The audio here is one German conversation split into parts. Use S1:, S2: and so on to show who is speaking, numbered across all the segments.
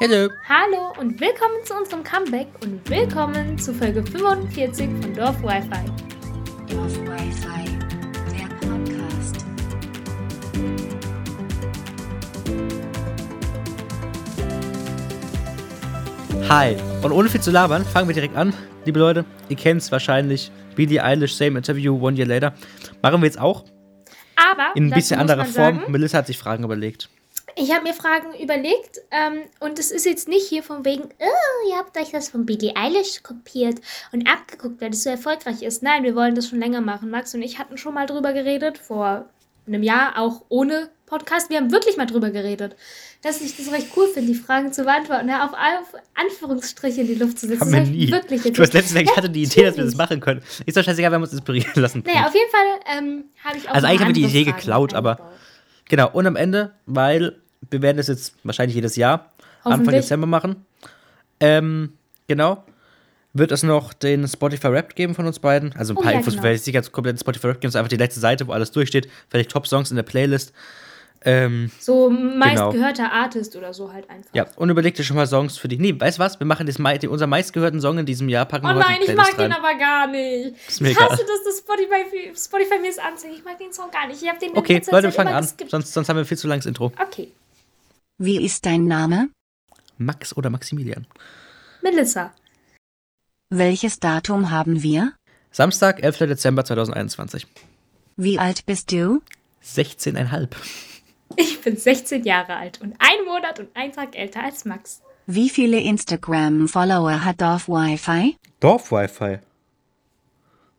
S1: Hallo.
S2: Hallo und willkommen zu unserem Comeback und willkommen zu Folge 45 von Dorf Wi-Fi.
S3: Dorf Wi-Fi, der Podcast.
S1: Hi. Und ohne viel zu labern, fangen wir direkt an. Liebe Leute, ihr kennt es wahrscheinlich. Billie Eilish, Same Interview, One Year Later. Machen wir jetzt auch.
S2: Aber
S1: In ein bisschen anderer Form.
S2: Sagen,
S1: Melissa hat sich Fragen überlegt.
S2: Ich habe mir Fragen überlegt ähm, und es ist jetzt nicht hier von wegen, oh, ihr habt euch das von Billie Eilish kopiert und abgeguckt, weil das so erfolgreich ist. Nein, wir wollen das schon länger machen. Max und ich hatten schon mal drüber geredet, vor einem Jahr, auch ohne Podcast. Wir haben wirklich mal drüber geredet, dass ich das recht cool finde, die Fragen zu beantworten, ja, auf, auf Anführungsstriche in die Luft zu setzen.
S1: Haben wir
S2: ich
S1: nie.
S2: Wirklich
S1: Du hast letztens gesagt, ich hatte die Idee, dass wir das machen können. Ist doch scheißegal, wir haben uns inspirieren lassen.
S2: Naja, auf jeden Fall ähm, habe ich auch.
S1: Also eigentlich haben wir die Idee
S2: Fragen
S1: geklaut, aber-. Genau, und am Ende, weil wir werden das jetzt wahrscheinlich jedes Jahr Anfang. Dezember machen. Ähm, genau. Wird es noch den Spotify Rap geben von uns beiden? Also ein
S2: Oh
S1: paar
S2: ja,
S1: Infos,
S2: genau.
S1: werde ich ganz komplett Spotify Rap geben, es ist einfach die letzte Seite, wo alles durchsteht. Vielleicht Top-Songs in der Playlist. Ähm,
S2: So meistgehörter Artist oder so halt einfach.
S1: ja, und überleg dir schon mal Songs für dich. Nee, weißt du was? Wir machen das, mei- den, unser meistgehörten Song in diesem Jahr, packen
S2: Oh
S1: wir
S2: nein, ich mag
S1: Playlist
S2: den
S1: rein.
S2: aber gar nicht.
S1: Ist mir
S2: ich hasse
S1: egal.
S2: das, dass Spotify, Spotify mir das anzeigt. Ich mag den Song gar nicht. Ich habe den
S1: Okay, Leute, wir fangen an. Sonst, sonst haben wir viel zu langes Intro.
S2: Okay,
S3: Wie ist dein Name?
S1: Max oder Maximilian?
S2: Melissa.
S3: Welches Datum haben wir?
S1: Samstag, 11. Dezember 2021.
S3: Wie alt bist du?
S1: 16,5.
S2: Ich bin 16 Jahre alt und ein Monat und ein Tag älter als Max.
S3: Wie viele Instagram-Follower hat Dorf Wi-Fi?
S1: Dorf-Wi-Fi.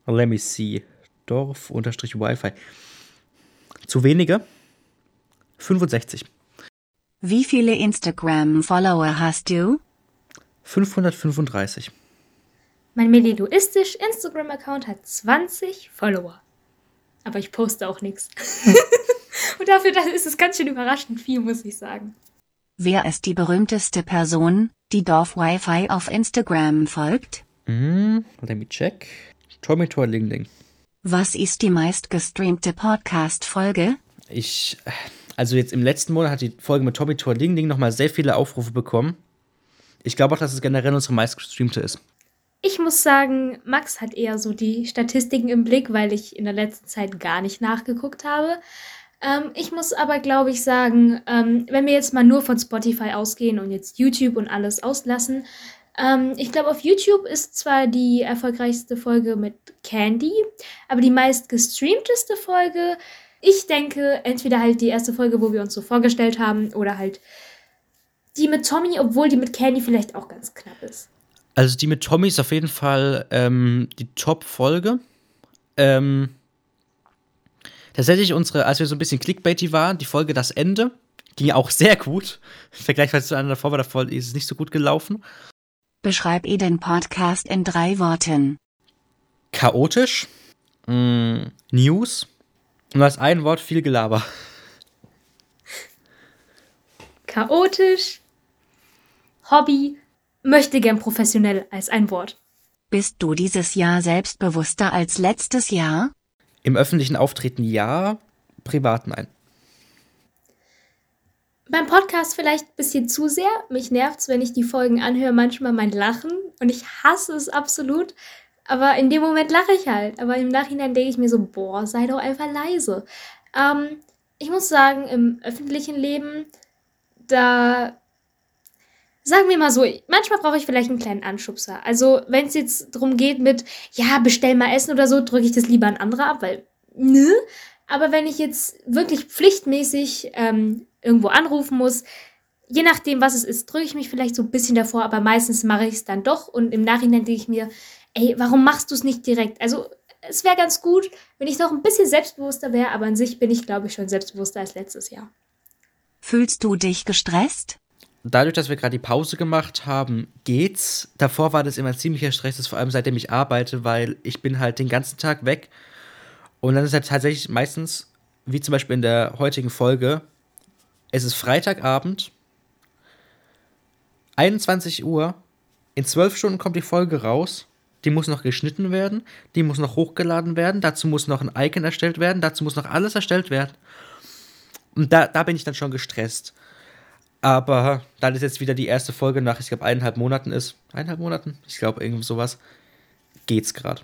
S1: Let me see. Dorf-Wi-Fi. Zu wenige? 65.
S3: Wie viele Instagram-Follower hast du?
S1: 535.
S2: Mein Meliloistisch Instagram-Account hat 20 Follower. Aber ich poste auch nichts. Und dafür das ist es ganz schön überraschend viel, muss ich sagen.
S3: Wer ist die berühmteste Person, die Dorf Wi-Fi auf Instagram folgt?
S1: Hm, let me check. Tommy Tor Ling Ling.
S3: Was ist die meistgestreamte Podcast-Folge?
S1: Ich, also jetzt im letzten Monat hat die Folge mit Tommy Tor Ling Ling nochmal sehr viele Aufrufe bekommen. Ich glaube auch, dass es generell unsere meistgestreamte ist.
S2: Ich muss sagen, Max hat eher so die Statistiken im Blick, weil ich in der letzten Zeit gar nicht nachgeguckt habe. Ähm, ich muss aber, glaube ich, sagen, ähm, wenn wir jetzt mal nur von Spotify ausgehen und jetzt YouTube und alles auslassen, ähm, ich glaube, auf YouTube ist zwar die erfolgreichste Folge mit Candy, aber die meist gestreamteste Folge, ich denke, entweder halt die erste Folge, wo wir uns so vorgestellt haben, oder halt die mit Tommy, obwohl die mit Candy vielleicht auch ganz knapp ist.
S1: Also die mit Tommy ist auf jeden Fall ähm, die Top-Folge. Ähm, tatsächlich unsere, als wir so ein bisschen clickbaity waren, die Folge Das Ende, ging auch sehr gut. Vergleichsweise zu einer davor war davor ist es nicht so gut gelaufen.
S3: Beschreib ihr den Podcast in drei Worten.
S1: Chaotisch, mh, News und als ein Wort viel Gelaber.
S2: chaotisch, Hobby, möchte gern professionell als ein Wort.
S3: Bist du dieses Jahr selbstbewusster als letztes Jahr?
S1: Im öffentlichen Auftreten ja, privat nein.
S2: Beim Podcast vielleicht ein bisschen zu sehr. Mich nervt's, wenn ich die Folgen anhöre, manchmal mein Lachen und ich hasse es absolut. Aber in dem Moment lache ich halt. Aber im Nachhinein denke ich mir so, boah, sei doch einfach leise. Ähm, ich muss sagen, im öffentlichen Leben, da sagen wir mal so, manchmal brauche ich vielleicht einen kleinen Anschubser. Also, wenn es jetzt darum geht mit, ja, bestell mal Essen oder so, drücke ich das lieber an andere ab, weil, ne? Aber wenn ich jetzt wirklich pflichtmäßig ähm, irgendwo anrufen muss, je nachdem, was es ist, drücke ich mich vielleicht so ein bisschen davor, aber meistens mache ich es dann doch und im Nachhinein denke ich mir, ey, warum machst du es nicht direkt? Also, es wäre ganz gut, wenn ich noch ein bisschen selbstbewusster wäre, aber an sich bin ich, glaube ich, schon selbstbewusster als letztes Jahr.
S3: Fühlst du dich gestresst?
S1: Dadurch, dass wir gerade die Pause gemacht haben, geht's. Davor war das immer ein ziemlicher Stress, das vor allem seitdem ich arbeite, weil ich bin halt den ganzen Tag weg. Und dann ist halt tatsächlich meistens, wie zum Beispiel in der heutigen Folge, es ist Freitagabend, 21 Uhr, in 12 Stunden kommt die Folge raus. Die muss noch geschnitten werden, die muss noch hochgeladen werden, dazu muss noch ein Icon erstellt werden, dazu muss noch alles erstellt werden. Und da, da bin ich dann schon gestresst. Aber dann ist jetzt wieder die erste Folge nach, ich glaube, eineinhalb Monaten ist. Eineinhalb Monaten? Ich glaube, irgendwie sowas. Geht's gerade.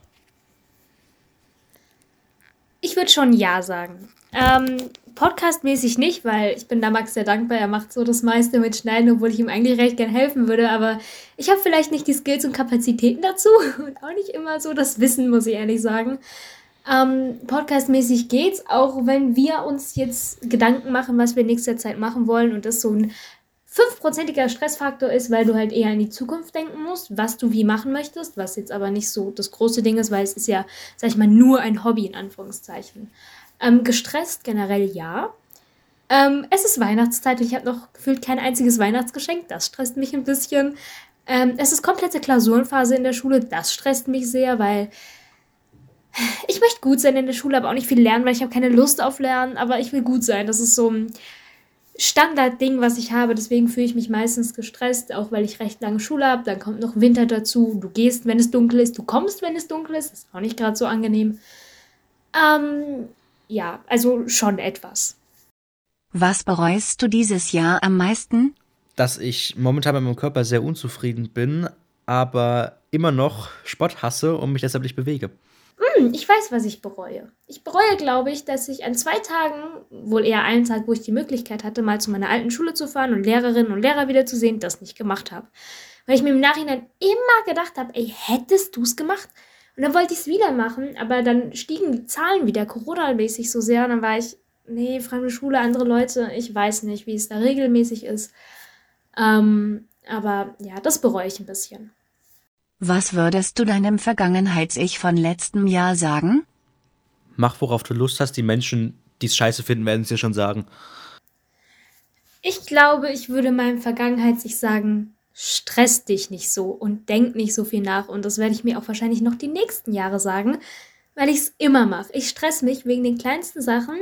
S2: Ich würde schon Ja sagen. Ähm, Podcastmäßig nicht, weil ich bin da Max sehr dankbar. Er macht so das meiste mit Schneiden, obwohl ich ihm eigentlich recht gern helfen würde. Aber ich habe vielleicht nicht die Skills und Kapazitäten dazu und auch nicht immer so das Wissen, muss ich ehrlich sagen. Ähm, Podcastmäßig geht's, auch wenn wir uns jetzt Gedanken machen, was wir in nächster Zeit machen wollen und das so ein fünfprozentiger Stressfaktor ist, weil du halt eher in die Zukunft denken musst, was du wie machen möchtest, was jetzt aber nicht so das große Ding ist, weil es ist ja, sag ich mal, nur ein Hobby in Anführungszeichen. Ähm, gestresst generell ja. Ähm, es ist Weihnachtszeit und ich habe noch gefühlt kein einziges Weihnachtsgeschenk. Das stresst mich ein bisschen. Ähm, es ist komplette Klausurenphase in der Schule. Das stresst mich sehr, weil ich möchte gut sein in der Schule, aber auch nicht viel lernen, weil ich habe keine Lust auf Lernen, aber ich will gut sein. Das ist so ein Standardding, was ich habe. Deswegen fühle ich mich meistens gestresst, auch weil ich recht lange Schule habe. Dann kommt noch Winter dazu. Du gehst, wenn es dunkel ist. Du kommst, wenn es dunkel ist. Das ist auch nicht gerade so angenehm. Ähm, ja, also schon etwas.
S3: Was bereust du dieses Jahr am meisten?
S1: Dass ich momentan mit meinem Körper sehr unzufrieden bin, aber immer noch Sport hasse und mich deshalb nicht bewege.
S2: Hm, ich weiß, was ich bereue. Ich bereue, glaube ich, dass ich an zwei Tagen, wohl eher einen Tag, wo ich die Möglichkeit hatte, mal zu meiner alten Schule zu fahren und Lehrerinnen und Lehrer wiederzusehen, das nicht gemacht habe. Weil ich mir im Nachhinein immer gedacht habe, ey, hättest du es gemacht? Und dann wollte ich es wieder machen, aber dann stiegen die Zahlen wieder Corona-mäßig so sehr. Und dann war ich, nee, fremde Schule, andere Leute, ich weiß nicht, wie es da regelmäßig ist. Ähm, aber ja, das bereue ich ein bisschen.
S3: Was würdest du deinem Vergangenheits-Ich von letztem Jahr sagen?
S1: Mach, worauf du Lust hast. Die Menschen, die es scheiße finden, werden es dir schon sagen.
S2: Ich glaube, ich würde meinem Vergangenheits-Ich sagen, stress dich nicht so und denk nicht so viel nach. Und das werde ich mir auch wahrscheinlich noch die nächsten Jahre sagen, weil ich es immer mache. Ich stress mich wegen den kleinsten Sachen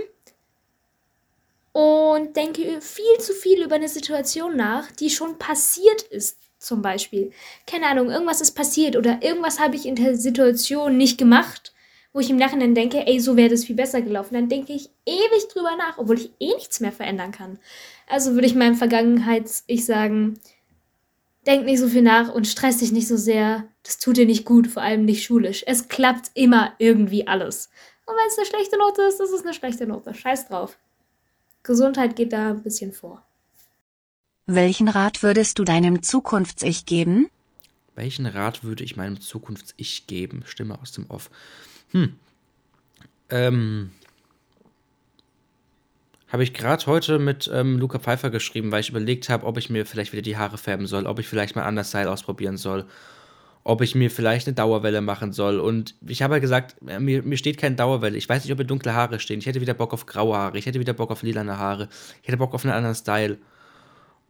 S2: und denke viel zu viel über eine Situation nach, die schon passiert ist. Zum Beispiel, keine Ahnung, irgendwas ist passiert oder irgendwas habe ich in der Situation nicht gemacht, wo ich im Nachhinein denke, ey, so wäre das viel besser gelaufen. Dann denke ich ewig drüber nach, obwohl ich eh nichts mehr verändern kann. Also würde ich meinem Vergangenheits-Ich sagen, denk nicht so viel nach und stress dich nicht so sehr. Das tut dir nicht gut, vor allem nicht schulisch. Es klappt immer irgendwie alles. Und wenn es eine schlechte Note ist, ist es eine schlechte Note. Scheiß drauf. Gesundheit geht da ein bisschen vor.
S3: Welchen Rat würdest du deinem Zukunfts-Ich geben?
S1: Welchen Rat würde ich meinem Zukunfts-Ich geben? Stimme aus dem Off. Hm. Ähm, habe ich gerade heute mit ähm, Luca Pfeiffer geschrieben, weil ich überlegt habe, ob ich mir vielleicht wieder die Haare färben soll, ob ich vielleicht mal anders Style ausprobieren soll, ob ich mir vielleicht eine Dauerwelle machen soll. Und ich habe ja gesagt, äh, mir, mir steht keine Dauerwelle. Ich weiß nicht, ob mir dunkle Haare stehen. Ich hätte wieder Bock auf graue Haare. Ich hätte wieder Bock auf lilane Haare. Ich hätte Bock auf einen anderen Style.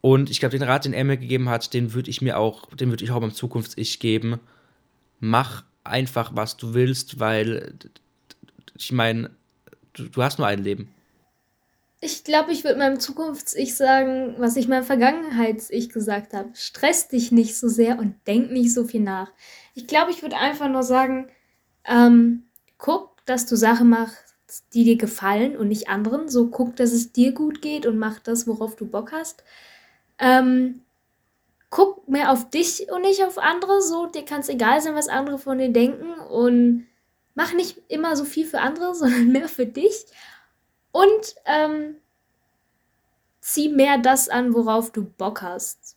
S1: Und ich glaube, den Rat, den er mir gegeben hat, den würde ich mir auch, den würde ich auch beim Zukunfts-Ich geben. Mach einfach, was du willst, weil ich meine, du, du hast nur ein Leben.
S2: Ich glaube, ich würde meinem Zukunfts-Ich sagen, was ich meinem Vergangenheits-Ich gesagt habe. Stress dich nicht so sehr und denk nicht so viel nach. Ich glaube, ich würde einfach nur sagen, ähm, guck, dass du Sachen machst, die dir gefallen und nicht anderen. So guck, dass es dir gut geht und mach das, worauf du Bock hast. Ähm, guck mehr auf dich und nicht auf andere. So, dir kann es egal sein, was andere von dir denken. Und mach nicht immer so viel für andere, sondern mehr für dich. Und ähm, zieh mehr das an, worauf du Bock hast.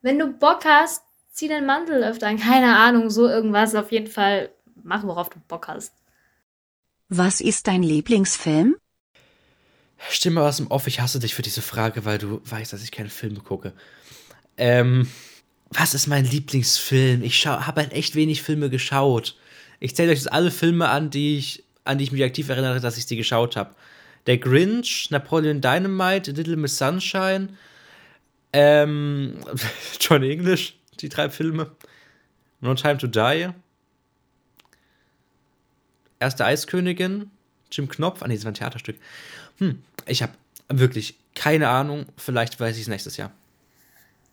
S2: Wenn du Bock hast, zieh deinen Mantel öfter an. Keine Ahnung, so irgendwas. Auf jeden Fall mach, worauf du Bock hast.
S3: Was ist dein Lieblingsfilm?
S1: Stimme aus dem Off, ich hasse dich für diese Frage, weil du weißt, dass ich keine Filme gucke. Ähm, was ist mein Lieblingsfilm? Ich habe halt echt wenig Filme geschaut. Ich zähle euch jetzt alle Filme an, die ich, an die ich mich aktiv erinnere, dass ich sie geschaut habe. Der Grinch, Napoleon Dynamite, Little Miss Sunshine, ähm, John English, die drei Filme, No Time to Die, Erste Eiskönigin, Jim Knopf, ah nee, das war ein Theaterstück. Hm, ich habe wirklich keine Ahnung, vielleicht weiß ich es nächstes Jahr.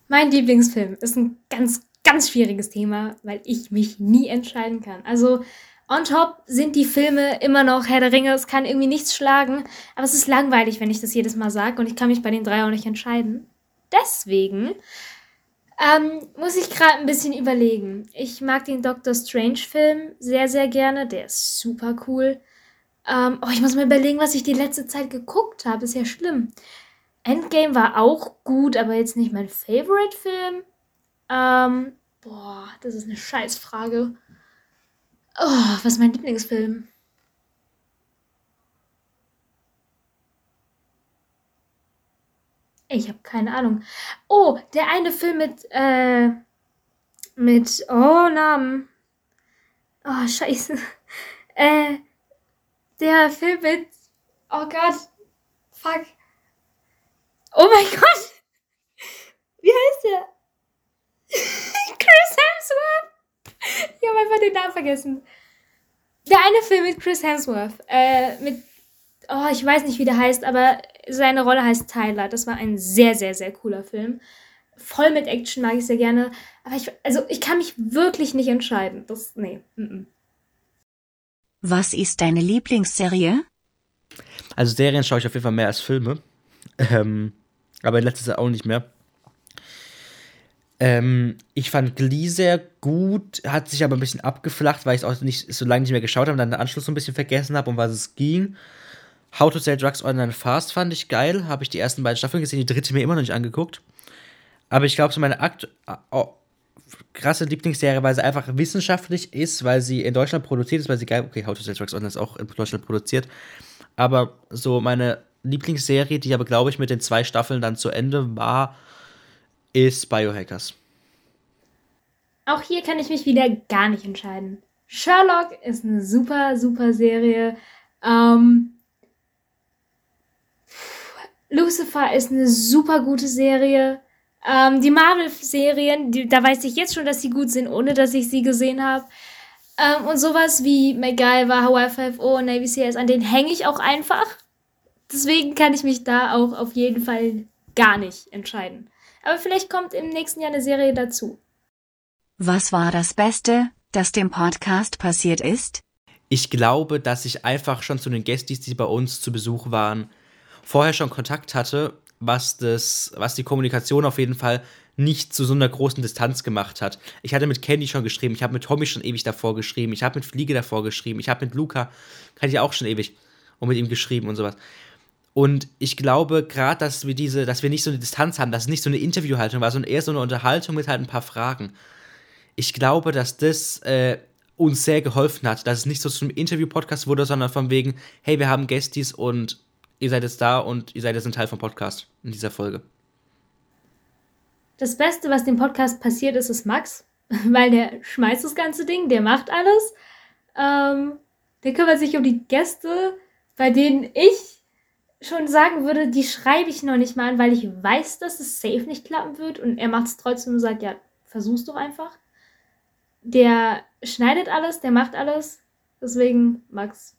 S2: Mein Lieblingsfilm ist ein ganz, ganz schwieriges Thema, weil ich mich nie entscheiden kann. Also On top sind die Filme immer noch Herr der Ringe, es kann irgendwie nichts schlagen, aber es ist langweilig, wenn ich das jedes Mal sage und ich kann mich bei den drei auch nicht entscheiden. deswegen ähm, muss ich gerade ein bisschen überlegen. Ich mag den Doctor Strange-Film sehr, sehr gerne. Der ist super cool. Ähm, oh, ich muss mal überlegen, was ich die letzte Zeit geguckt habe. Ist ja schlimm. Endgame war auch gut, aber jetzt nicht mein Favorite-Film. Ähm, boah, das ist eine Scheißfrage. Oh, was ist mein Lieblingsfilm? Ich habe keine Ahnung. Oh, der eine Film mit, äh, mit, oh, Namen. Oh, scheiße. Äh, der Film mit, oh Gott, fuck. Oh mein Gott. Wie heißt der? Chris Hemsworth. Ich habe einfach den Namen vergessen. Der eine Film mit Chris Hemsworth. Äh, mit, oh, ich weiß nicht, wie der heißt, aber seine Rolle heißt Tyler. Das war ein sehr, sehr, sehr cooler Film. Voll mit Action mag ich sehr gerne. Aber ich, also ich kann mich wirklich nicht entscheiden. Das, nee. Mm -mm.
S3: Was ist deine Lieblingsserie?
S1: Also Serien schaue ich auf jeden Fall mehr als Filme. Ähm, aber in letzter Zeit auch nicht mehr. Ähm, ich fand Glee sehr gut, hat sich aber ein bisschen abgeflacht, weil ich es auch nicht so lange nicht mehr geschaut habe und dann den Anschluss so ein bisschen vergessen habe, um was es ging. How to Sell Drugs Online Fast fand ich geil. Habe ich die ersten beiden Staffeln gesehen, die dritte mir immer noch nicht angeguckt. Aber ich glaube, so meine Akt oh, krasse Lieblingsserie, weil sie einfach wissenschaftlich ist, weil sie in Deutschland produziert ist, weil sie geil. Okay, How to Sell Drugs Online ist auch in Deutschland produziert. Aber so meine Lieblingsserie, die aber, glaube ich, mit den zwei Staffeln dann zu Ende war, ist Biohackers.
S2: Auch hier kann ich mich wieder gar nicht entscheiden. Sherlock ist eine super, super Serie. Ähm, Lucifer ist eine super gute Serie. Ähm, die Marvel-Serien, da weiß ich jetzt schon, dass sie gut sind, ohne dass ich sie gesehen habe. Ähm, und sowas wie MacGyver, Hawaii 5.0 und Navy CS, an denen hänge ich auch einfach. Deswegen kann ich mich da auch auf jeden Fall gar nicht entscheiden. Aber vielleicht kommt im nächsten Jahr eine Serie dazu.
S3: Was war das Beste, das dem Podcast passiert ist?
S1: Ich glaube, dass ich einfach schon zu den Gästis, die bei uns zu Besuch waren, vorher schon Kontakt hatte, was, das, was die Kommunikation auf jeden Fall nicht zu so einer großen Distanz gemacht hat. Ich hatte mit Candy schon geschrieben, ich habe mit Tommy schon ewig davor geschrieben, ich habe mit Fliege davor geschrieben, ich habe mit Luca, kann ich auch schon ewig, und mit ihm geschrieben und sowas. Und ich glaube gerade, dass wir diese, dass wir nicht so eine Distanz haben, dass es nicht so eine Interviewhaltung war, sondern eher so eine Unterhaltung mit halt ein paar Fragen. Ich glaube, dass das äh, uns sehr geholfen hat, dass es nicht so zu einem Interview-Podcast wurde, sondern von wegen, hey, wir haben Gästis und ihr seid jetzt da und ihr seid jetzt ein Teil vom Podcast in dieser Folge.
S2: Das Beste, was dem Podcast passiert ist, ist Max, weil der schmeißt das ganze Ding, der macht alles. Ähm, der kümmert sich um die Gäste, bei denen ich schon sagen würde, die schreibe ich noch nicht mal an, weil ich weiß, dass es safe nicht klappen wird und er macht es trotzdem und sagt, ja, versuch's doch einfach. Der schneidet alles, der macht alles. Deswegen Max.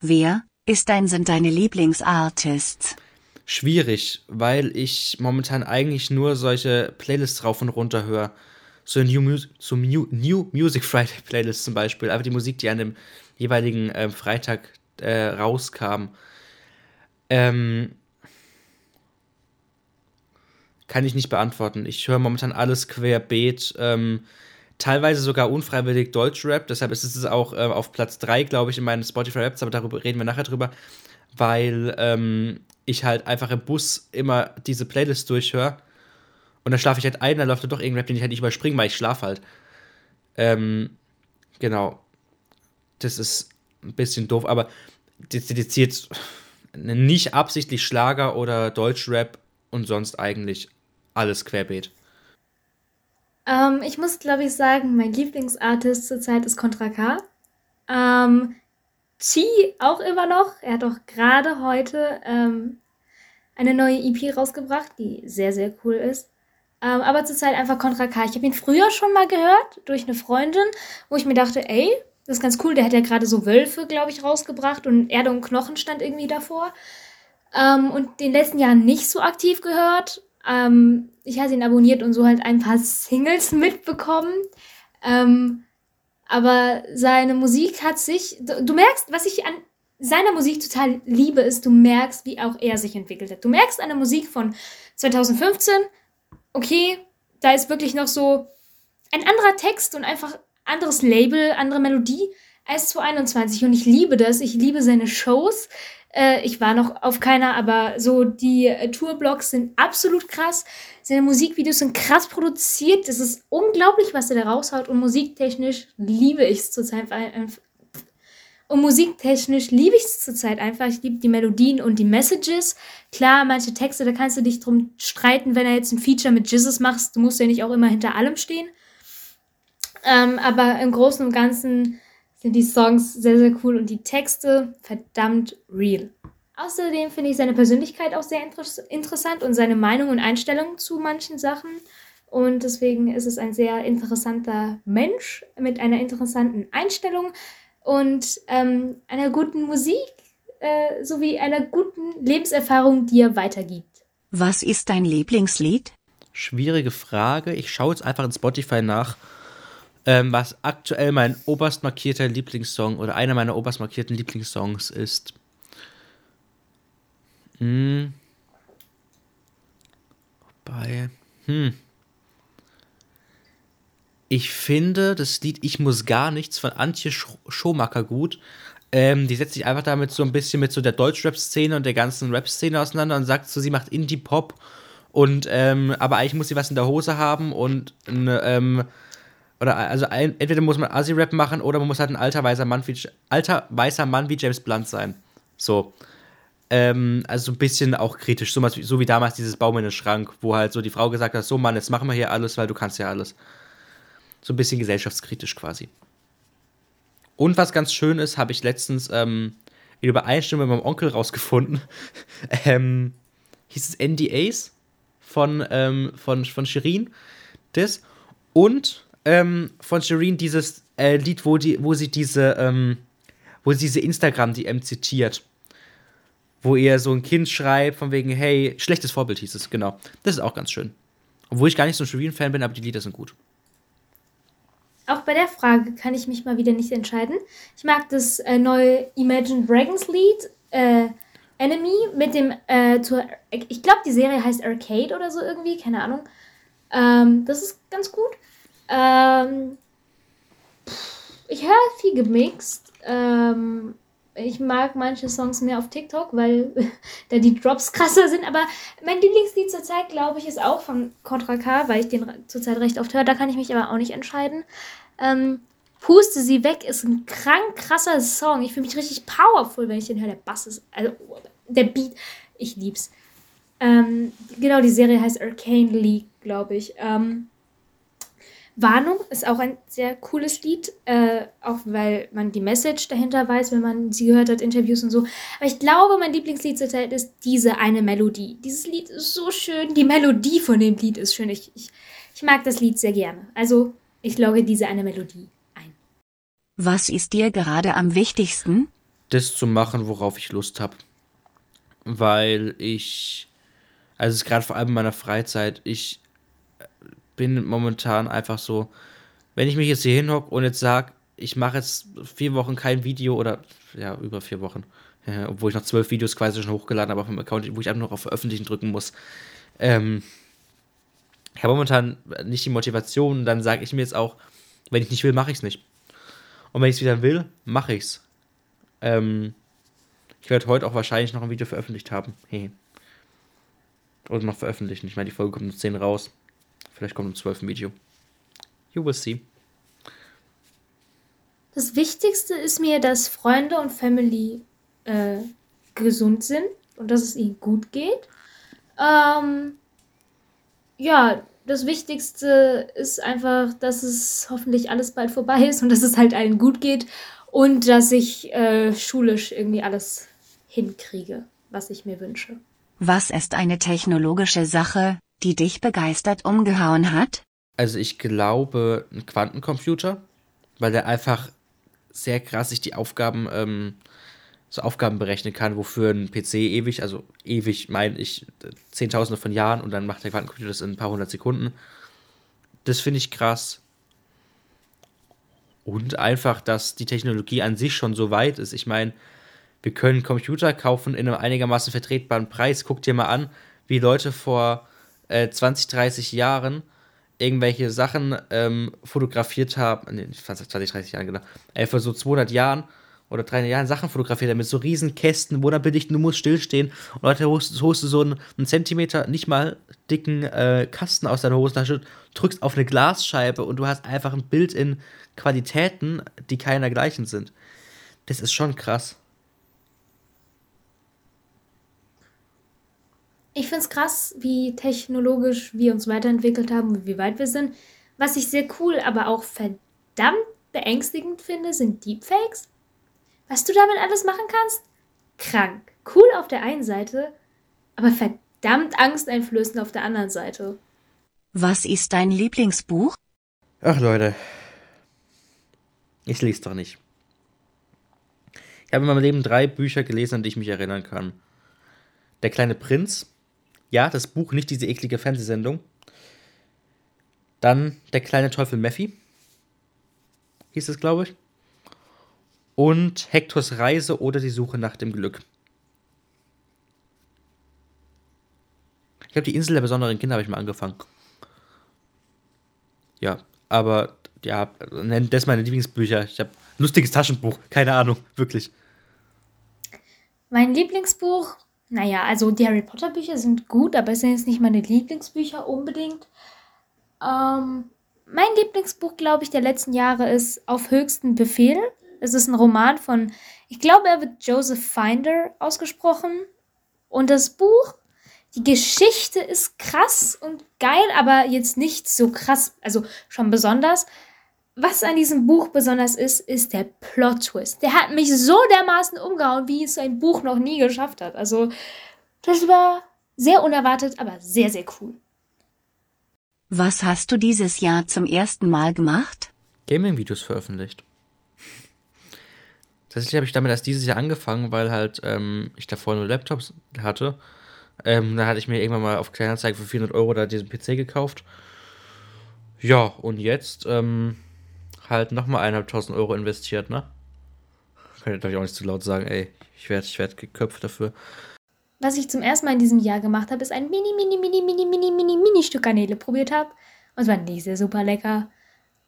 S3: Wer ist dein sind deine Lieblingsartists?
S1: Schwierig, weil ich momentan eigentlich nur solche Playlists rauf und runter höre. So New, Mus so New, New Music Friday Playlist zum Beispiel. Einfach die Musik, die an dem jeweiligen äh, Freitag äh, rauskam. Ähm, kann ich nicht beantworten. Ich höre momentan alles querbeet. Ähm, teilweise sogar unfreiwillig Deutschrap. Deshalb ist es auch äh, auf Platz 3, glaube ich, in meinen Spotify-Raps, aber darüber reden wir nachher drüber. Weil ähm, ich halt einfach im Bus immer diese Playlist durchhöre. Und dann schlafe ich halt ein, dann läuft da doch irgendein Rap, den ich halt nicht überspringe, weil ich schlafe halt. Ähm, genau. Das ist ein bisschen doof, aber dediziert nicht absichtlich Schlager oder Deutschrap und sonst eigentlich alles querbeet.
S2: Ähm, ich muss, glaube ich, sagen, mein Lieblingsartist zurzeit ist Contra K. Ähm, Chi auch immer noch. Er hat auch gerade heute ähm, eine neue EP rausgebracht, die sehr, sehr cool ist. Ähm, aber zurzeit einfach Contra K. Ich habe ihn früher schon mal gehört durch eine Freundin, wo ich mir dachte, ey, das ist ganz cool. Der hat ja gerade so Wölfe, glaube ich, rausgebracht und Erde und Knochen stand irgendwie davor. Ähm, und den letzten Jahren nicht so aktiv gehört. Ähm, ich hatte ihn abonniert und so halt ein paar Singles mitbekommen. Ähm, aber seine Musik hat sich. Du, du, merkst, was ich an seiner Musik total liebe, ist, du merkst, wie auch er sich entwickelt hat. Du merkst an der Musik von 2015, okay, da ist wirklich noch so ein anderer Text und einfach anderes Label, andere Melodie als 2021. Und ich liebe das. Ich liebe seine Shows. Äh, ich war noch auf keiner, aber so die äh, Tourblogs sind absolut krass. Seine Musikvideos sind krass produziert. Es ist unglaublich, was er da raushaut. Und musiktechnisch liebe ich es zurzeit. Und musiktechnisch liebe ich es zurzeit einfach. Ich liebe die Melodien und die Messages. Klar, manche Texte, da kannst du dich drum streiten, wenn er jetzt ein Feature mit Jesus machst. Du musst ja nicht auch immer hinter allem stehen. Ähm, aber im Großen und Ganzen sind die Songs sehr, sehr cool und die Texte verdammt real. Außerdem finde ich seine Persönlichkeit auch sehr inter interessant und seine Meinung und Einstellung zu manchen Sachen. Und deswegen ist es ein sehr interessanter Mensch mit einer interessanten Einstellung und ähm, einer guten Musik äh, sowie einer guten Lebenserfahrung, die er weitergibt.
S3: Was ist dein Lieblingslied?
S1: Schwierige Frage. Ich schaue jetzt einfach in Spotify nach, ähm, was aktuell mein oberst markierter Lieblingssong oder einer meiner oberst markierten Lieblingssongs ist. Hm. Wobei. Hm. Ich finde das Lied Ich muss gar nichts von Antje Schomacker gut. Ähm, die setzt sich einfach damit so ein bisschen mit so der Deutschrap-Szene und der ganzen Rap-Szene auseinander und sagt so, sie macht Indie-Pop und ähm, aber eigentlich muss sie was in der Hose haben und ähm, oder also ein, entweder muss man Assi-Rap machen oder man muss halt ein alter weißer Mann wie alter weißer Mann wie James Blunt sein. So. Ähm, also ein bisschen auch kritisch, so, so wie damals dieses Baum in den Schrank, wo halt so die Frau gesagt hat, so Mann, jetzt machen wir hier alles, weil du kannst ja alles so ein bisschen gesellschaftskritisch quasi. Und was ganz schön ist, habe ich letztens ähm, in Übereinstimmung mit meinem Onkel rausgefunden. ähm, hieß es NDAs von, ähm, von, von Shirin. Das. Und ähm, von Shirin dieses äh, Lied, wo, die, wo sie diese, ähm, wo sie diese Instagram-DM zitiert. Wo ihr so ein Kind schreibt, von wegen, hey, schlechtes Vorbild hieß es, genau. Das ist auch ganz schön. Obwohl ich gar nicht so ein Shirin-Fan bin, aber die Lieder sind gut.
S2: Auch bei der Frage kann ich mich mal wieder nicht entscheiden. Ich mag das äh, neue Imagine Dragons Lied, äh, Enemy, mit dem, äh, zur, ich glaube, die Serie heißt Arcade oder so irgendwie, keine Ahnung. Ähm, das ist ganz gut. Ähm, ich höre viel gemixt. Ähm, ich mag manche Songs mehr auf TikTok, weil da die Drops krasser sind. Aber mein Lieblingslied zurzeit, glaube ich, ist auch von Contra K, weil ich den zurzeit recht oft höre. Da kann ich mich aber auch nicht entscheiden. Ähm, Puste sie weg ist ein krank krasser Song. Ich fühle mich richtig powerful, wenn ich den höre. Der Bass ist, also der Beat, ich lieb's. Ähm, genau, die Serie heißt Arcane League, glaube ich. Ähm, Warnung ist auch ein sehr cooles Lied, äh, auch weil man die Message dahinter weiß, wenn man sie gehört hat, Interviews und so. Aber ich glaube, mein Lieblingslied zurzeit ist diese eine Melodie. Dieses Lied ist so schön, die Melodie von dem Lied ist schön. Ich, ich, ich mag das Lied sehr gerne. Also, ich logge diese eine Melodie ein.
S3: Was ist dir gerade am wichtigsten?
S1: Das zu machen, worauf ich Lust habe. Weil ich, also es ist gerade vor allem in meiner Freizeit, ich bin momentan einfach so, wenn ich mich jetzt hier hinhocke und jetzt sage, ich mache jetzt vier Wochen kein Video oder ja, über vier Wochen, ja, obwohl ich noch zwölf Videos quasi schon hochgeladen habe auf dem Account, wo ich einfach noch auf Veröffentlichen drücken muss. Ähm, ich habe momentan nicht die Motivation, dann sage ich mir jetzt auch, wenn ich nicht will, mache ich es nicht. Und wenn ich es wieder will, mache ich es. Ähm, ich werde heute auch wahrscheinlich noch ein Video veröffentlicht haben. Hey. Oder noch veröffentlichen. Ich meine, die Folge kommt um 10 raus. Vielleicht kommt um 12 ein Video. You will see.
S2: Das Wichtigste ist mir, dass Freunde und Family äh, gesund sind und dass es ihnen gut geht. Ähm, ja, das Wichtigste ist einfach, dass es hoffentlich alles bald vorbei ist und dass es halt allen gut geht und dass ich äh, schulisch irgendwie alles hinkriege, was ich mir wünsche.
S3: Was ist eine technologische Sache, die dich begeistert umgehauen hat?
S1: Also ich glaube ein Quantencomputer, weil der einfach sehr krass sich die Aufgaben, ähm, so Aufgaben berechnen kann, wofür ein PC ewig, also ewig meine ich Zehntausende von Jahren und dann macht der Quantencomputer das in ein paar hundert Sekunden. Das finde ich krass. Und einfach, dass die Technologie an sich schon so weit ist. Ich meine, Wir können Computer kaufen in einem einigermaßen vertretbaren Preis. Guck dir mal an, wie Leute vor äh, 20, 30 Jahren irgendwelche Sachen ähm, fotografiert haben. Nee, 20, 30 Jahren, genau. Äh, vor so 200 Jahren oder 300 Jahren Sachen fotografiert haben mit so riesen Kästen, wo dann bedicht, du musst stillstehen. Und Leute, holst du so einen, einen Zentimeter, nicht mal dicken äh, Kasten aus deiner Hosentasche, drückst auf eine Glasscheibe und du hast einfach ein Bild in Qualitäten, die keiner gleichen sind. Das ist schon krass.
S2: Ich finde es krass, wie technologisch wir uns weiterentwickelt haben und wie weit wir sind. Was ich sehr cool, aber auch verdammt beängstigend finde, sind Deepfakes. Was du damit alles machen kannst? Krank. Cool auf der einen Seite, aber verdammt angsteinflößend auf der anderen Seite.
S3: Was ist dein Lieblingsbuch?
S1: Ach Leute, ich lese doch nicht. Ich habe in meinem Leben drei Bücher gelesen, an die ich mich erinnern kann. Der kleine Prinz ja, das Buch, nicht diese eklige Fernsehsendung. Dann Der kleine Teufel Mephi. Hieß es, glaube ich. Und Hektors Reise oder die Suche nach dem Glück. Ich glaube, die Insel der besonderen Kinder habe ich mal angefangen. Ja, aber ja, das sind meine Lieblingsbücher. Ich habe lustiges Taschenbuch, keine Ahnung, wirklich.
S2: Mein Lieblingsbuch naja, also die Harry Potter Bücher sind gut, aber es sind jetzt nicht meine Lieblingsbücher unbedingt. Ähm, mein Lieblingsbuch, glaube ich, der letzten Jahre ist Auf höchsten Befehl. Es ist ein Roman von, ich glaube, er wird Joseph Finder ausgesprochen. Und das Buch, die Geschichte ist krass und geil, aber jetzt nicht so krass, also schon besonders. Was an diesem Buch besonders ist, ist der Plot-Twist. Der hat mich so dermaßen umgehauen, wie es ein Buch noch nie geschafft hat. Also, das war sehr unerwartet, aber sehr, sehr cool.
S3: Was hast du dieses Jahr zum ersten Mal gemacht?
S1: Gaming-Videos veröffentlicht. Tatsächlich habe ich damit erst dieses Jahr angefangen, weil halt ähm, ich davor nur Laptops hatte. Ähm, da hatte ich mir irgendwann mal auf Kleinanzeigen für 400 Euro da diesen PC gekauft. Ja, und jetzt ähm, halt nochmal eineinhalbtausend Euro investiert, ne? Kann ich, glaube ich, auch nicht zu laut sagen, ey, ich werde ich werd geköpft dafür.
S2: Was ich zum ersten Mal in diesem Jahr gemacht habe, ist ein mini, mini, mini, mini, mini, mini, mini Stück Garnele probiert habe. Und es war nicht sehr super lecker.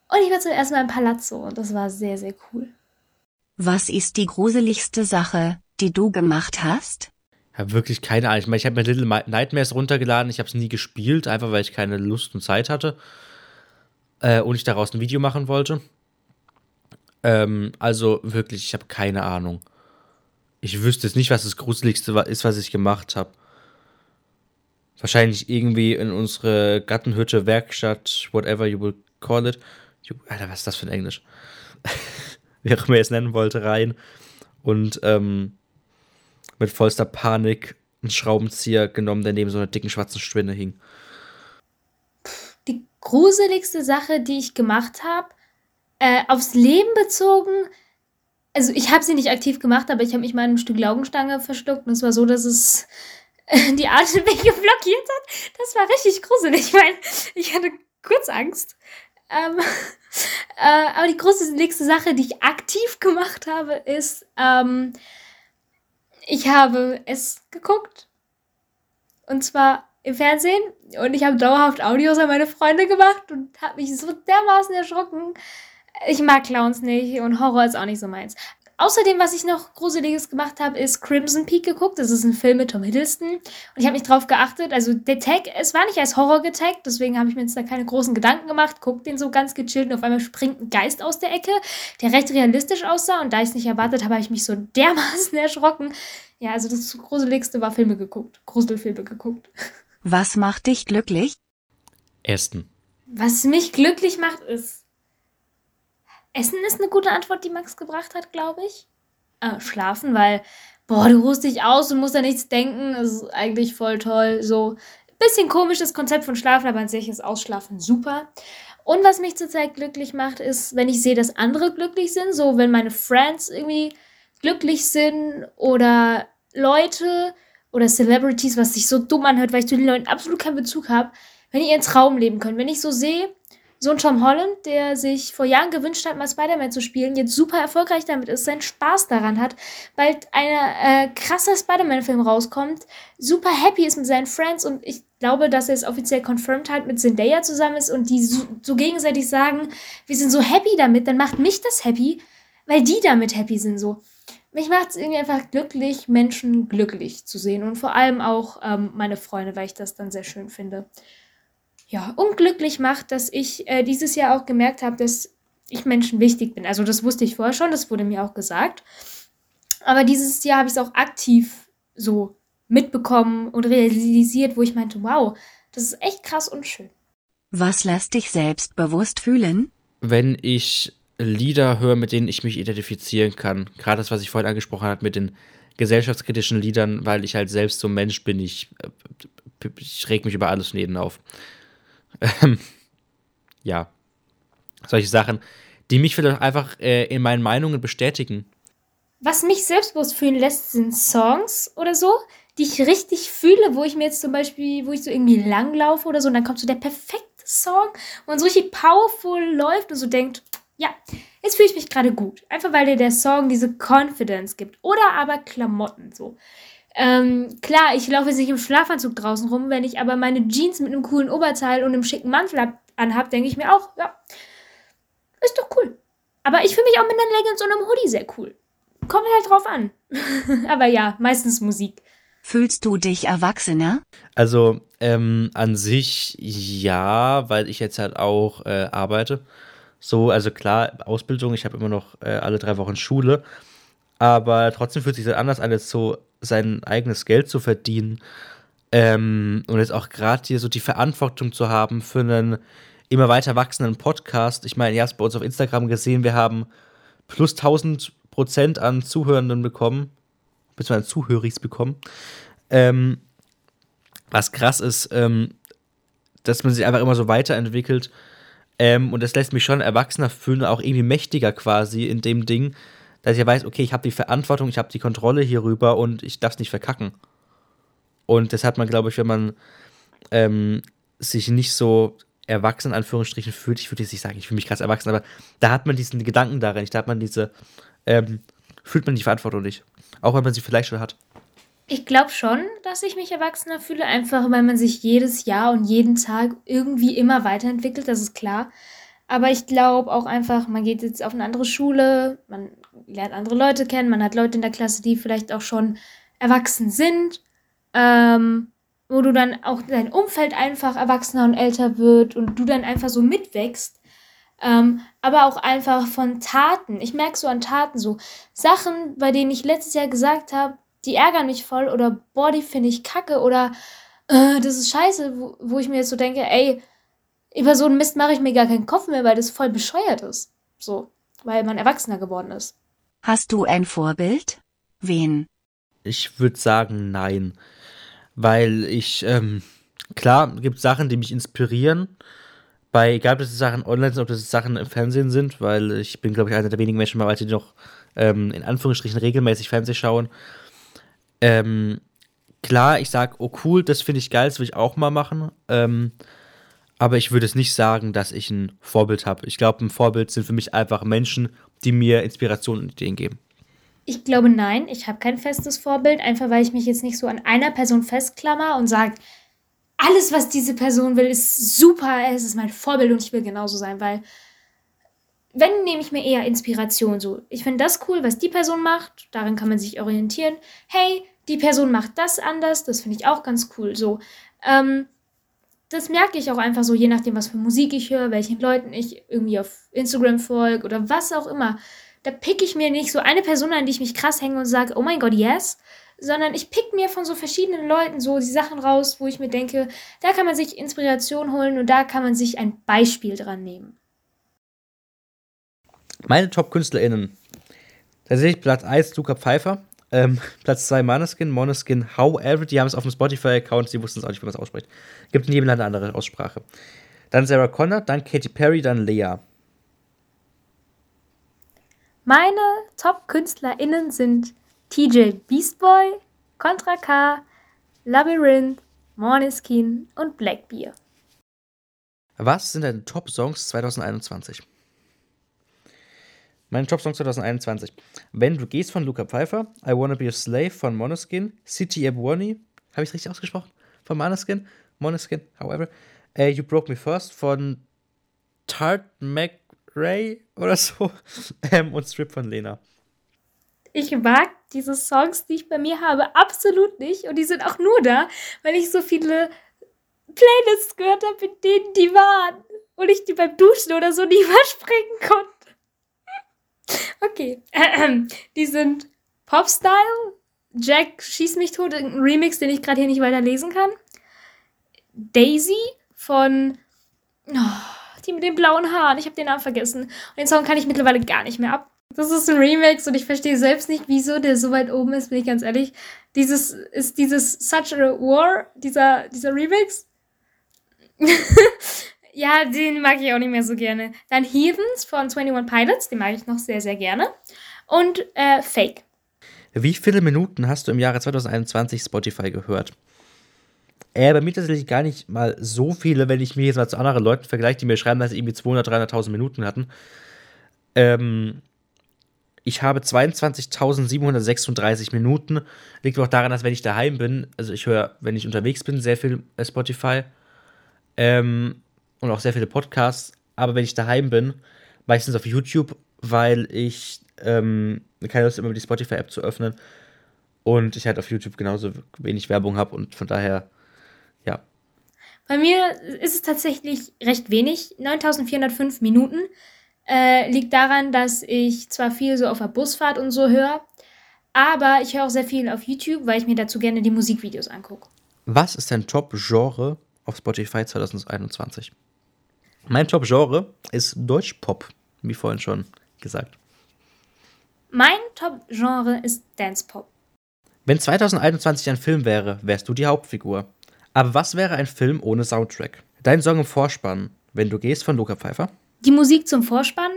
S2: Und ich war zum ersten Mal im Palazzo und das war sehr, sehr cool.
S3: Was ist die gruseligste Sache, die du gemacht hast?
S1: Ich habe wirklich keine Ahnung. Ich, meine, ich habe mir Little Nightmares runtergeladen. Ich habe es nie gespielt, einfach weil ich keine Lust und Zeit hatte äh, und ich daraus ein Video machen wollte. Ähm, also wirklich, ich habe keine Ahnung. Ich wüsste jetzt nicht, was das Gruseligste ist, was ich gemacht habe. Wahrscheinlich irgendwie in unsere Gattenhütte, Werkstatt, whatever you will call it. Alter, was ist das für ein Englisch? Wie auch immer es nennen wollte, rein. Und ähm, mit vollster Panik einen Schraubenzieher genommen, der neben so einer dicken schwarzen Spinne hing
S2: gruseligste Sache, die ich gemacht habe, äh, aufs Leben bezogen. Also ich habe sie nicht aktiv gemacht, aber ich habe mich mal ein Stück Laugenstange verschluckt und es war so, dass es äh, die Atemwege blockiert hat. Das war richtig gruselig, weil ich hatte kurz Angst. Ähm, äh, aber die gruseligste Sache, die ich aktiv gemacht habe, ist, ähm, ich habe es geguckt. Und zwar im Fernsehen und ich habe dauerhaft Audios an meine Freunde gemacht und habe mich so dermaßen erschrocken. Ich mag Clowns nicht und Horror ist auch nicht so meins. Außerdem, was ich noch Gruseliges gemacht habe, ist Crimson Peak geguckt. Das ist ein Film mit Tom Hiddleston. Und ich habe nicht drauf geachtet. Also der Tag, es war nicht als Horror getaggt, deswegen habe ich mir jetzt da keine großen Gedanken gemacht. Guckt den so ganz gechillt und auf einmal springt ein Geist aus der Ecke, der recht realistisch aussah. Und da ich es nicht erwartet habe, habe ich mich so dermaßen erschrocken. Ja, also das Gruseligste war Filme geguckt. Gruselfilme geguckt.
S3: Was macht dich glücklich?
S1: Essen.
S2: Was mich glücklich macht, ist. Essen ist eine gute Antwort, die Max gebracht hat, glaube ich. Äh, schlafen, weil, boah, du ruhst dich aus, du musst da nichts denken. Das ist eigentlich voll toll. So, bisschen komisches Konzept von Schlafen, aber an sich ist Ausschlafen super. Und was mich zurzeit glücklich macht, ist, wenn ich sehe, dass andere glücklich sind. So, wenn meine Friends irgendwie glücklich sind oder Leute, oder Celebrities, was sich so dumm anhört, weil ich zu den Leuten absolut keinen Bezug habe, wenn die ihren Traum leben können. Wenn ich so sehe, So ein Tom Holland, der sich vor Jahren gewünscht hat, mal Spider-Man zu spielen, jetzt super erfolgreich damit ist, seinen Spaß daran hat, bald ein äh, krasser Spider-Man-Film rauskommt, super happy ist mit seinen Friends und ich glaube, dass er es offiziell confirmed hat, mit Zendaya zusammen ist und die so, so gegenseitig sagen, wir sind so happy damit, dann macht mich das happy, weil die damit happy sind so. Mich macht es irgendwie einfach glücklich, Menschen glücklich zu sehen und vor allem auch ähm, meine Freunde, weil ich das dann sehr schön finde ja, unglücklich macht, dass ich äh, dieses Jahr auch gemerkt habe, dass ich Menschen wichtig bin. Also das wusste ich vorher schon, das wurde mir auch gesagt. Aber dieses Jahr habe ich es auch aktiv so mitbekommen und realisiert, wo ich meinte, wow, das ist echt krass und schön.
S3: Was lässt dich selbstbewusst fühlen?
S1: Wenn ich Lieder höre, mit denen ich mich identifizieren kann. Gerade das, was ich vorhin angesprochen habe mit den gesellschaftskritischen Liedern, weil ich halt selbst so ein Mensch bin. Ich, äh, ich reg mich über alles und jeden auf. Ähm, ja, solche Sachen, die mich vielleicht einfach äh, in meinen Meinungen bestätigen.
S2: Was mich selbstbewusst fühlen lässt, sind Songs oder so, die ich richtig fühle, wo ich mir jetzt zum Beispiel, wo ich so irgendwie langlaufe oder so, und dann kommt so der perfekte Song, man so richtig powerful läuft und so denkt, ja, jetzt fühle ich mich gerade gut. Einfach weil dir der Song diese Confidence gibt. Oder aber Klamotten so. Ähm, klar, ich laufe jetzt nicht im Schlafanzug draußen rum, wenn ich aber meine Jeans mit einem coolen Oberteil und einem schicken Mantel anhab, denke ich mir auch, ja, ist doch cool. Aber ich fühle mich auch mit einer Leggings und einem Hoodie sehr cool. Kommt halt drauf an. aber ja, meistens Musik.
S3: Fühlst du dich erwachsener?
S1: Also ähm, an sich ja, weil ich jetzt halt auch äh, arbeite. So, also klar, Ausbildung, ich habe immer noch äh, alle drei Wochen Schule. Aber trotzdem fühlt sich das anders an, jetzt so sein eigenes Geld zu verdienen. Ähm, und jetzt auch gerade hier so die Verantwortung zu haben für einen immer weiter wachsenden Podcast. Ich meine, ihr habt bei uns auf Instagram gesehen, wir haben plus 1000 Prozent an Zuhörenden bekommen, beziehungsweise Zuhöris bekommen. Ähm, was krass ist, ähm, dass man sich einfach immer so weiterentwickelt. Ähm, und das lässt mich schon erwachsener fühlen, auch irgendwie mächtiger quasi in dem Ding, dass ich ja weiß, okay, ich habe die Verantwortung, ich habe die Kontrolle hierüber und ich darf es nicht verkacken. Und das hat man, glaube ich, wenn man ähm, sich nicht so erwachsen Anführungsstrichen fühlt, ich würde jetzt nicht sagen, ich fühle mich krass erwachsen, aber da hat man diesen Gedanken darin, da hat man diese, ähm, fühlt man die Verantwortung nicht. Auch wenn man sie vielleicht schon hat.
S2: Ich glaube schon, dass ich mich erwachsener fühle, einfach weil man sich jedes Jahr und jeden Tag irgendwie immer weiterentwickelt, das ist klar. Aber ich glaube auch einfach, man geht jetzt auf eine andere Schule, man lernt andere Leute kennen, man hat Leute in der Klasse, die vielleicht auch schon erwachsen sind, ähm, wo du dann auch dein Umfeld einfach erwachsener und älter wird und du dann einfach so mitwächst. Ähm, aber auch einfach von Taten. Ich merke so an Taten so Sachen, bei denen ich letztes Jahr gesagt habe, die ärgern mich voll oder boah, die finde ich kacke oder äh, das ist scheiße, wo, wo ich mir jetzt so denke, ey, über so einen Mist mache ich mir gar keinen Kopf mehr, weil das voll bescheuert ist. So, weil man erwachsener geworden ist.
S3: Hast du ein Vorbild? Wen?
S1: Ich würde sagen, nein. Weil ich, ähm, klar, gibt Sachen, die mich inspirieren. Bei, egal ob das Sachen online sind, ob das Sachen im Fernsehen sind, weil ich bin, glaube ich, einer der wenigen Menschen, die noch ähm, in Anführungsstrichen regelmäßig Fernsehen schauen. Ähm, klar, ich sage, oh cool, das finde ich geil, das will ich auch mal machen. Ähm, aber ich würde es nicht sagen, dass ich ein Vorbild habe. Ich glaube, ein Vorbild sind für mich einfach Menschen, die mir Inspiration und Ideen geben.
S2: Ich glaube, nein, ich habe kein festes Vorbild, einfach weil ich mich jetzt nicht so an einer Person festklammer und sage, alles, was diese Person will, ist super, es ist mein Vorbild und ich will genauso sein, weil wenn nehme ich mir eher Inspiration so. Ich finde das cool, was die Person macht, darin kann man sich orientieren. Hey, die Person macht das anders, das finde ich auch ganz cool. So, ähm, das merke ich auch einfach so, je nachdem, was für Musik ich höre, welchen Leuten ich irgendwie auf Instagram folge oder was auch immer. Da pick ich mir nicht so eine Person an, die ich mich krass hänge und sage, oh mein Gott, yes, sondern ich pick mir von so verschiedenen Leuten so die Sachen raus, wo ich mir denke, da kann man sich Inspiration holen und da kann man sich ein Beispiel dran nehmen.
S1: Meine Top-KünstlerInnen. Tatsächlich Platz 1 Luca Pfeiffer. Ähm, Platz 2 Maneskin, Moneskin, However, die haben es auf dem Spotify-Account, sie wussten es auch nicht, wie man es ausspricht. Gibt in jedem Land eine andere Aussprache. Dann Sarah Connor, dann Katy Perry, dann Lea.
S2: Meine Top-KünstlerInnen sind TJ Beastboy, Contra K, Labyrinth, Moneskin und Blackbeer.
S1: Was sind deine Top-Songs 2021? Meine Top-Songs 2021. Wenn du gehst von Luca Pfeiffer, I Wanna Be a Slave von Monoskin, City Ebony, habe ich richtig ausgesprochen? Von Monoskin, Monoskin, however. Uh, you Broke Me First von Tart McRae oder so. ähm, und Strip von Lena.
S2: Ich mag diese Songs, die ich bei mir habe, absolut nicht. Und die sind auch nur da, weil ich so viele Playlists gehört habe, mit denen die waren. Und ich die beim Duschen oder so nie überspringen konnte. Okay. Die sind Popstyle, Jack schießt mich tot, ein Remix, den ich gerade hier nicht weiter lesen kann. Daisy von oh, die mit den blauen Haaren. Ich habe den Namen vergessen. Und den Song kann ich mittlerweile gar nicht mehr ab. Das ist ein Remix und ich verstehe selbst nicht, wieso der so weit oben ist, bin ich ganz ehrlich. Dieses ist dieses Such a War, dieser, dieser Remix. ja, den mag ich auch nicht mehr so gerne. Dann Heathens von 21 Pilots, den mag ich noch sehr, sehr gerne. Und äh, Fake.
S1: Wie viele Minuten hast du im Jahre 2021 Spotify gehört? Äh, bei mir tatsächlich gar nicht mal so viele, wenn ich mich jetzt mal zu anderen Leuten vergleiche, die mir schreiben, dass sie irgendwie 200.000, 300.000 Minuten hatten. Ähm, ich habe 22.736 Minuten. Liegt auch daran, dass wenn ich daheim bin, also ich höre, wenn ich unterwegs bin, sehr viel äh, Spotify ähm, und auch sehr viele Podcasts. Aber wenn ich daheim bin, meistens auf YouTube, weil ich ähm, keine Lust immer die Spotify-App zu öffnen und ich halt auf YouTube genauso wenig Werbung habe und von daher, ja.
S2: Bei mir ist es tatsächlich recht wenig, 9405 Minuten. Äh, liegt daran, dass ich zwar viel so auf der Busfahrt und so höre, aber ich höre auch sehr viel auf YouTube, weil ich mir dazu gerne die Musikvideos angucke.
S1: Was ist dein Top-Genre auf Spotify 2021? Mein Top-Genre ist Deutschpop, wie vorhin schon gesagt.
S2: Mein Top-Genre ist Dance-Pop.
S1: Wenn 2021 ein Film wäre, wärst du die Hauptfigur. Aber was wäre ein Film ohne Soundtrack? Dein Song im Vorspann, wenn du gehst von Luca Pfeiffer?
S2: Die Musik zum Vorspann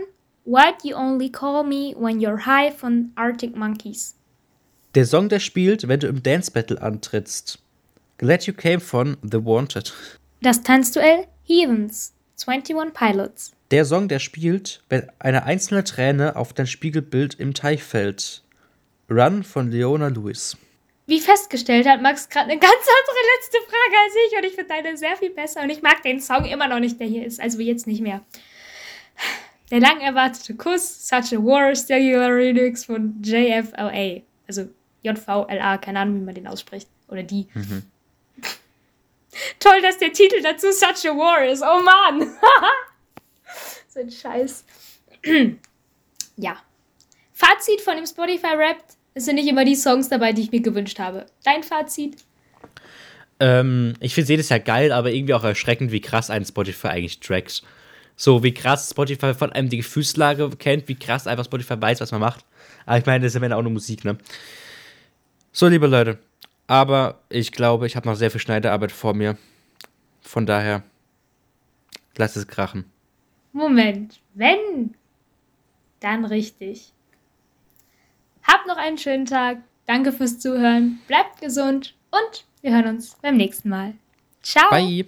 S2: Why'd You Only Call Me When You're High von Arctic Monkeys.
S1: Der Song, der spielt, wenn du im Dance Battle antrittst. Glad You Came von The Wanted.
S2: Das Tanzduell Heathens 21 Pilots.
S1: Der Song, der spielt, wenn eine einzelne Träne auf dein Spiegelbild im Teich fällt. Run von Leona Lewis.
S2: Wie festgestellt hat Max gerade eine ganz andere letzte Frage als ich und ich finde deine sehr viel besser und ich mag den Song immer noch nicht, der hier ist, also jetzt nicht mehr. Der lang erwartete Kuss, Such a War, Stellular Remix von JFLA. Also JVLA, keine Ahnung, wie man den ausspricht. Oder die. Mhm. Toll, dass der Titel dazu Such a War ist. Oh Mann! so ein Scheiß. ja. Fazit von dem Spotify-Rap: Es sind nicht immer die Songs dabei, die ich mir gewünscht habe. Dein Fazit?
S1: Ähm, ich finde jedes Jahr geil, aber irgendwie auch erschreckend, wie krass ein Spotify eigentlich trackt. So, wie krass Spotify von einem die Gefühlslage kennt, wie krass einfach Spotify weiß, was man macht. Aber ich meine, das ist ja auch nur Musik, ne? So, liebe Leute. Aber ich glaube, ich habe noch sehr viel Schneidearbeit vor mir. Von daher, lass es krachen.
S2: Moment, wenn, dann richtig. Habt noch einen schönen Tag. Danke fürs Zuhören. Bleibt gesund und wir hören uns beim nächsten Mal. Ciao.
S1: Bye.